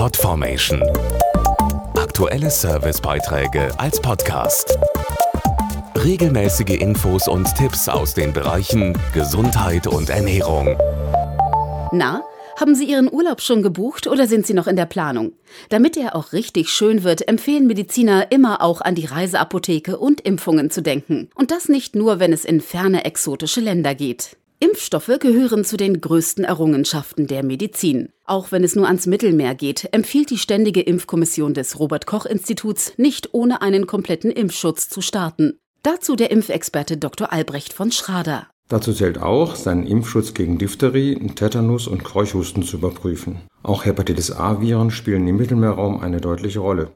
Podformation. Aktuelle Servicebeiträge als Podcast. Regelmäßige Infos und Tipps aus den Bereichen Gesundheit und Ernährung. Na, haben Sie Ihren Urlaub schon gebucht oder sind Sie noch in der Planung? Damit er auch richtig schön wird, empfehlen Mediziner immer auch an die Reiseapotheke und Impfungen zu denken. Und das nicht nur, wenn es in ferne exotische Länder geht. Impfstoffe gehören zu den größten Errungenschaften der Medizin. Auch wenn es nur ans Mittelmeer geht, empfiehlt die Ständige Impfkommission des Robert Koch Instituts nicht ohne einen kompletten Impfschutz zu starten. Dazu der Impfexperte Dr. Albrecht von Schrader. Dazu zählt auch, seinen Impfschutz gegen Diphtherie, Tetanus und Keuchhusten zu überprüfen. Auch Hepatitis A-Viren spielen im Mittelmeerraum eine deutliche Rolle.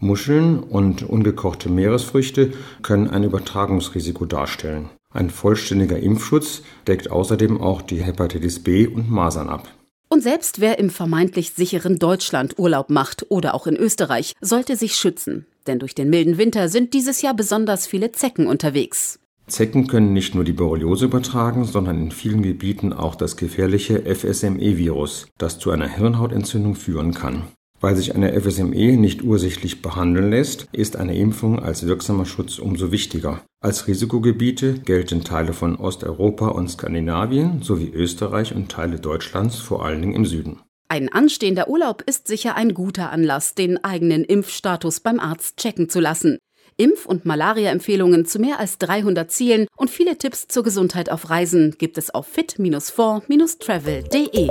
Muscheln und ungekochte Meeresfrüchte können ein Übertragungsrisiko darstellen. Ein vollständiger Impfschutz deckt außerdem auch die Hepatitis B und Masern ab. Und selbst wer im vermeintlich sicheren Deutschland Urlaub macht oder auch in Österreich, sollte sich schützen. Denn durch den milden Winter sind dieses Jahr besonders viele Zecken unterwegs. Zecken können nicht nur die Borreliose übertragen, sondern in vielen Gebieten auch das gefährliche FSME-Virus, das zu einer Hirnhautentzündung führen kann. Weil sich eine FSME nicht ursächlich behandeln lässt, ist eine Impfung als wirksamer Schutz umso wichtiger. Als Risikogebiete gelten Teile von Osteuropa und Skandinavien sowie Österreich und Teile Deutschlands vor allen Dingen im Süden. Ein anstehender Urlaub ist sicher ein guter Anlass, den eigenen Impfstatus beim Arzt checken zu lassen. Impf- und Malaria-Empfehlungen zu mehr als 300 Zielen und viele Tipps zur Gesundheit auf Reisen gibt es auf fit-4-travel.de.